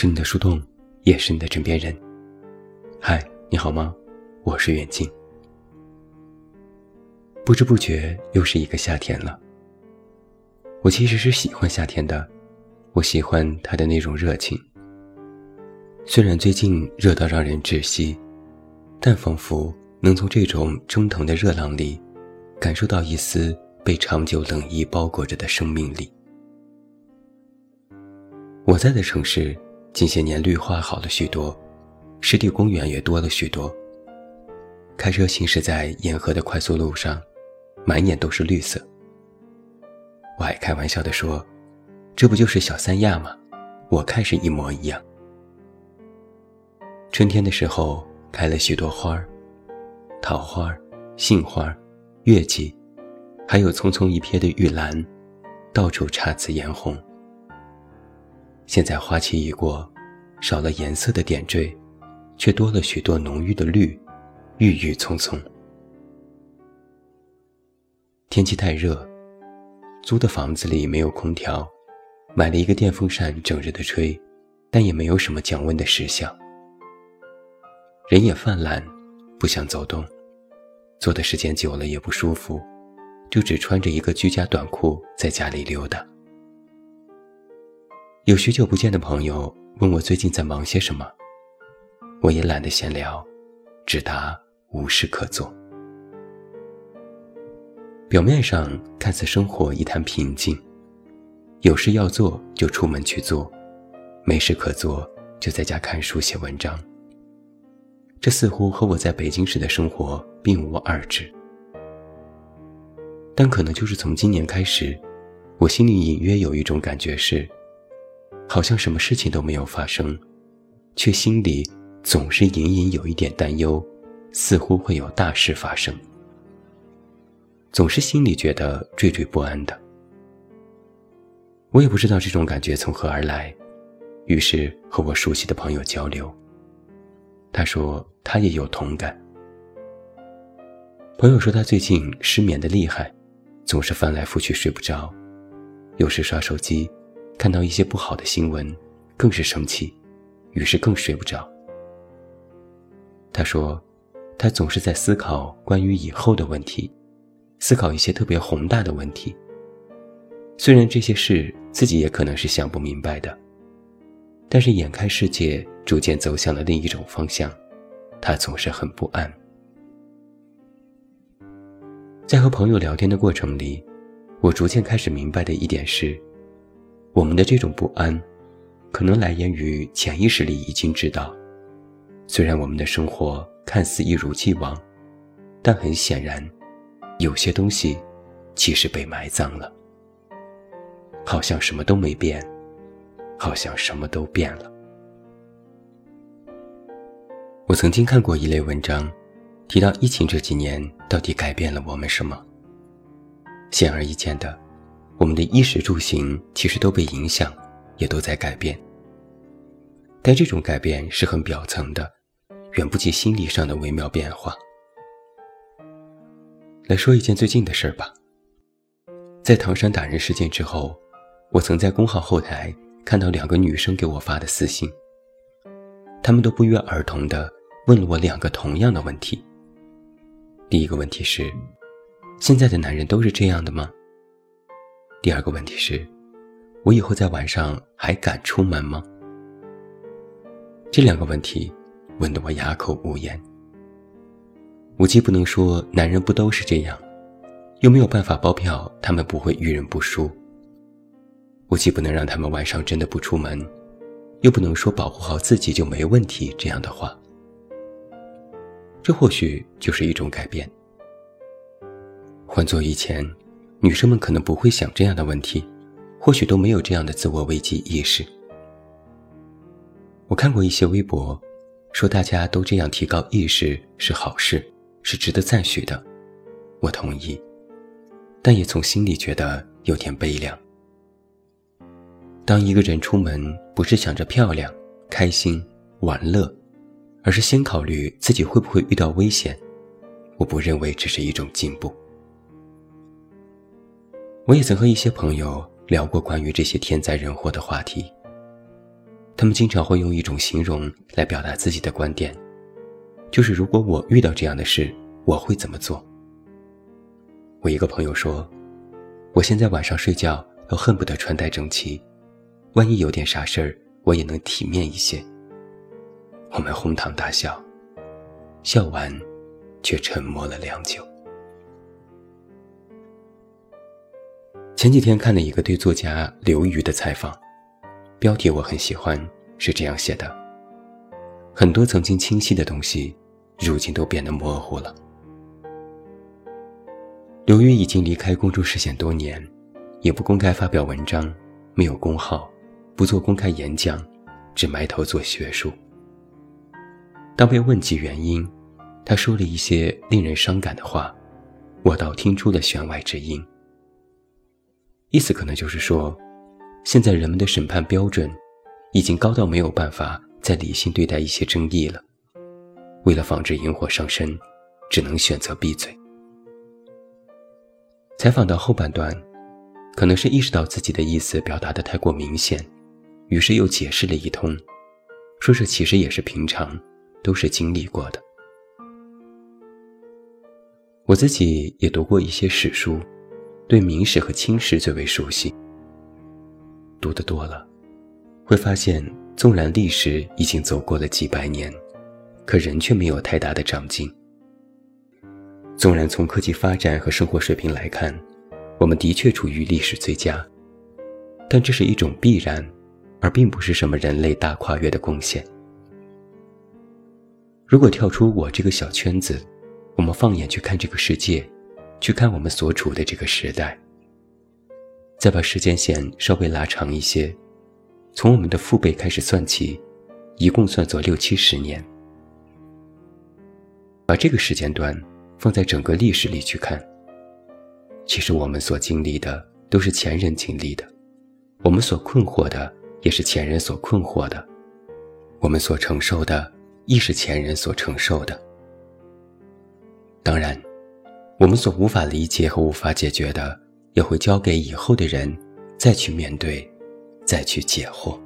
是你的树洞，也是你的枕边人。嗨，你好吗？我是远近。不知不觉又是一个夏天了。我其实是喜欢夏天的，我喜欢它的那种热情。虽然最近热到让人窒息，但仿佛能从这种蒸腾的热浪里，感受到一丝被长久冷意包裹着的生命力。我在的城市。近些年绿化好了许多，湿地公园也多了许多。开车行驶在沿河的快速路上，满眼都是绿色。我还开玩笑地说：“这不就是小三亚吗？我看是一模一样。”春天的时候开了许多花儿，桃花、杏花、月季，还有匆匆一瞥的玉兰，到处姹紫嫣红。现在花期已过，少了颜色的点缀，却多了许多浓郁的绿，郁郁葱葱。天气太热，租的房子里没有空调，买了一个电风扇整日的吹，但也没有什么降温的实效。人也犯懒，不想走动，坐的时间久了也不舒服，就只穿着一个居家短裤在家里溜达。有许久不见的朋友问我最近在忙些什么，我也懒得闲聊，只答无事可做。表面上看似生活一潭平静，有事要做就出门去做，没事可做就在家看书写文章。这似乎和我在北京时的生活并无二致。但可能就是从今年开始，我心里隐约有一种感觉是。好像什么事情都没有发生，却心里总是隐隐有一点担忧，似乎会有大事发生，总是心里觉得惴惴不安的。我也不知道这种感觉从何而来，于是和我熟悉的朋友交流。他说他也有同感。朋友说他最近失眠的厉害，总是翻来覆去睡不着，有时刷手机。看到一些不好的新闻，更是生气，于是更睡不着。他说，他总是在思考关于以后的问题，思考一些特别宏大的问题。虽然这些事自己也可能是想不明白的，但是眼看世界逐渐走向了另一种方向，他总是很不安。在和朋友聊天的过程里，我逐渐开始明白的一点是。我们的这种不安，可能来源于潜意识里已经知道，虽然我们的生活看似一如既往，但很显然，有些东西其实被埋葬了。好像什么都没变，好像什么都变了。我曾经看过一类文章，提到疫情这几年到底改变了我们什么？显而易见的。我们的衣食住行其实都被影响，也都在改变。但这种改变是很表层的，远不及心理上的微妙变化。来说一件最近的事儿吧。在唐山打人事件之后，我曾在公号后台看到两个女生给我发的私信，她们都不约而同地问了我两个同样的问题。第一个问题是：现在的男人都是这样的吗？第二个问题是，我以后在晚上还敢出门吗？这两个问题问得我哑口无言。我既不能说男人不都是这样，又没有办法包票他们不会遇人不淑。我既不能让他们晚上真的不出门，又不能说保护好自己就没问题这样的话。这或许就是一种改变。换做以前。女生们可能不会想这样的问题，或许都没有这样的自我危机意识。我看过一些微博，说大家都这样提高意识是好事，是值得赞许的。我同意，但也从心里觉得有点悲凉。当一个人出门不是想着漂亮、开心、玩乐，而是先考虑自己会不会遇到危险，我不认为这是一种进步。我也曾和一些朋友聊过关于这些天灾人祸的话题。他们经常会用一种形容来表达自己的观点，就是如果我遇到这样的事，我会怎么做？我一个朋友说，我现在晚上睡觉都恨不得穿戴整齐，万一有点啥事儿，我也能体面一些。我们哄堂大笑，笑完，却沉默了良久。前几天看了一个对作家刘瑜的采访，标题我很喜欢，是这样写的：很多曾经清晰的东西，如今都变得模糊了。刘瑜已经离开公众视线多年，也不公开发表文章，没有公号，不做公开演讲，只埋头做学术。当被问及原因，他说了一些令人伤感的话，我倒听出了弦外之音。意思可能就是说，现在人们的审判标准已经高到没有办法再理性对待一些争议了。为了防止引火上身，只能选择闭嘴。采访到后半段，可能是意识到自己的意思表达的太过明显，于是又解释了一通，说这其实也是平常，都是经历过的。我自己也读过一些史书。对明史和清史最为熟悉，读得多了，会发现，纵然历史已经走过了几百年，可人却没有太大的长进。纵然从科技发展和生活水平来看，我们的确处于历史最佳，但这是一种必然，而并不是什么人类大跨越的贡献。如果跳出我这个小圈子，我们放眼去看这个世界。去看我们所处的这个时代，再把时间线稍微拉长一些，从我们的父辈开始算起，一共算作六七十年。把这个时间段放在整个历史里去看，其实我们所经历的都是前人经历的，我们所困惑的也是前人所困惑的，我们所承受的亦是前人所承受的。当然。我们所无法理解和无法解决的，也会交给以后的人再去面对，再去解惑。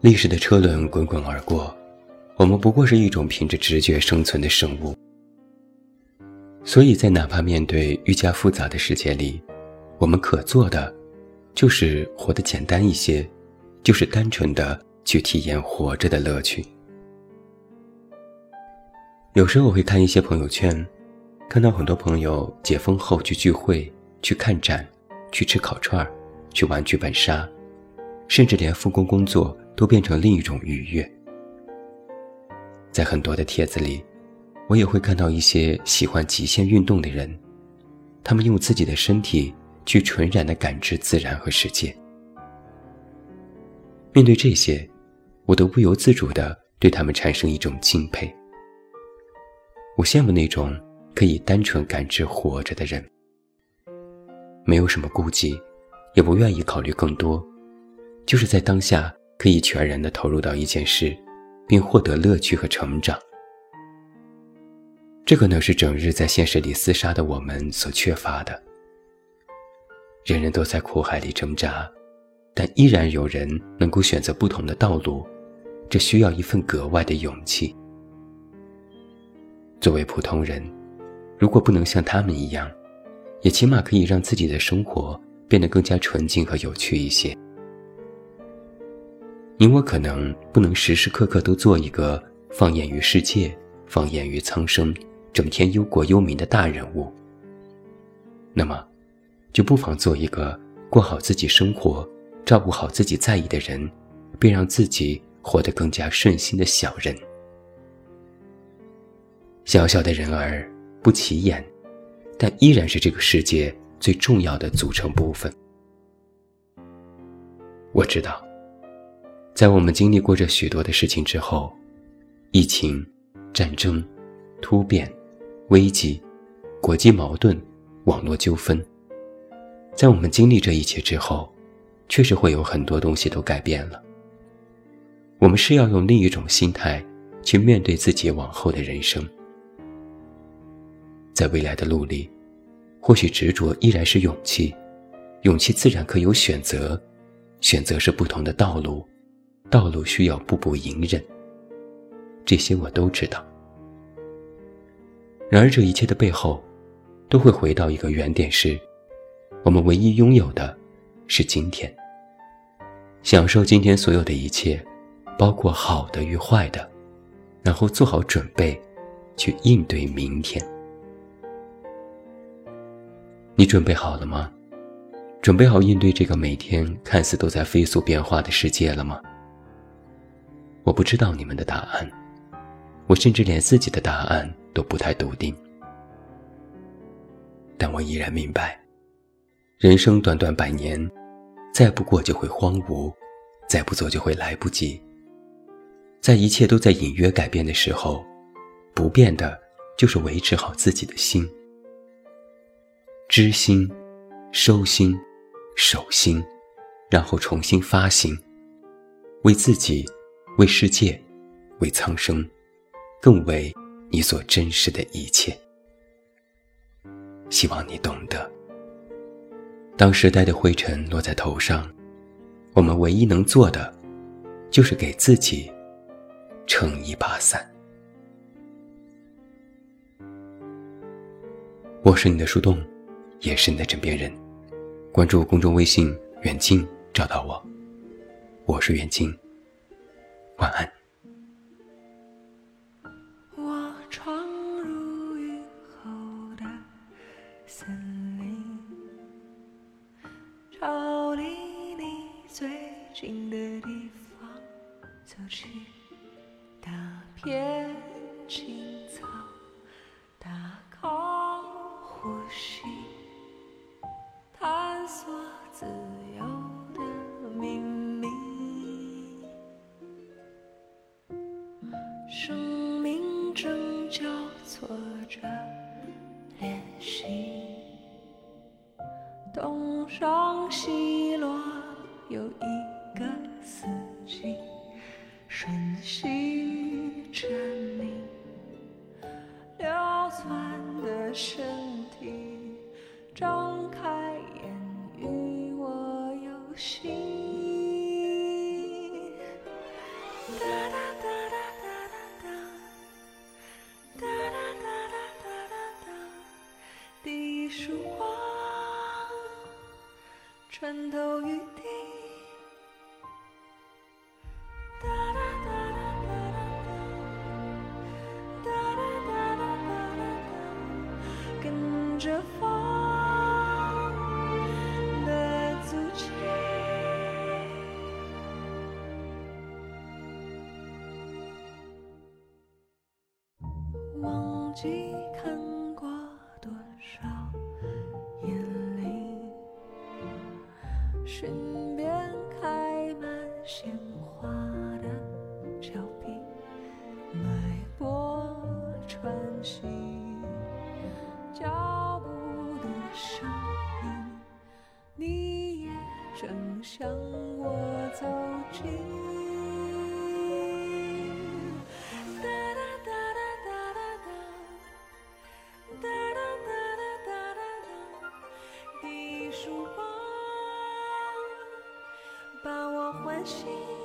历史的车轮滚滚而过，我们不过是一种凭着直觉生存的生物。所以在哪怕面对愈加复杂的世界里，我们可做的，就是活得简单一些，就是单纯的去体验活着的乐趣。有时候我会看一些朋友圈，看到很多朋友解封后去聚会、去看展、去吃烤串儿、去玩剧本杀，甚至连复工工作都变成另一种愉悦。在很多的帖子里，我也会看到一些喜欢极限运动的人，他们用自己的身体去纯然的感知自然和世界。面对这些，我都不由自主的对他们产生一种敬佩。我羡慕那种可以单纯感知活着的人，没有什么顾忌，也不愿意考虑更多，就是在当下可以全然的投入到一件事，并获得乐趣和成长。这可能是整日在现实里厮杀的我们所缺乏的。人人都在苦海里挣扎，但依然有人能够选择不同的道路，这需要一份格外的勇气。作为普通人，如果不能像他们一样，也起码可以让自己的生活变得更加纯净和有趣一些。你我可能不能时时刻刻都做一个放眼于世界、放眼于苍生、整天忧国忧民的大人物。那么，就不妨做一个过好自己生活、照顾好自己在意的人，并让自己活得更加顺心的小人。小小的人儿不起眼，但依然是这个世界最重要的组成部分。我知道，在我们经历过这许多的事情之后，疫情、战争、突变、危机、国际矛盾、网络纠纷，在我们经历这一切之后，确实会有很多东西都改变了。我们是要用另一种心态去面对自己往后的人生。在未来的路里，或许执着依然是勇气，勇气自然可有选择，选择是不同的道路，道路需要步步隐忍。这些我都知道。然而，这一切的背后，都会回到一个原点：是，我们唯一拥有的，是今天。享受今天所有的一切，包括好的与坏的，然后做好准备，去应对明天。你准备好了吗？准备好应对这个每天看似都在飞速变化的世界了吗？我不知道你们的答案，我甚至连自己的答案都不太笃定。但我依然明白，人生短短百年，再不过就会荒芜，再不做就会来不及。在一切都在隐约改变的时候，不变的就是维持好自己的心。知心，收心，守心，然后重新发心，为自己，为世界，为苍生，更为你所珍视的一切。希望你懂得。当时代的灰尘落在头上，我们唯一能做的，就是给自己撑一把伞。我是你的树洞。也是你的枕边人，关注公众微信“远近”，找到我。我是远近，晚安。我闯入雨后的森林，朝离你最近的地方走去，大片青草，大口呼吸。穿透雨滴，哒哒哒哒哒哒哒，哒哒哒哒哒哒，跟着风的足迹，忘。记身边开满鲜花。欢喜。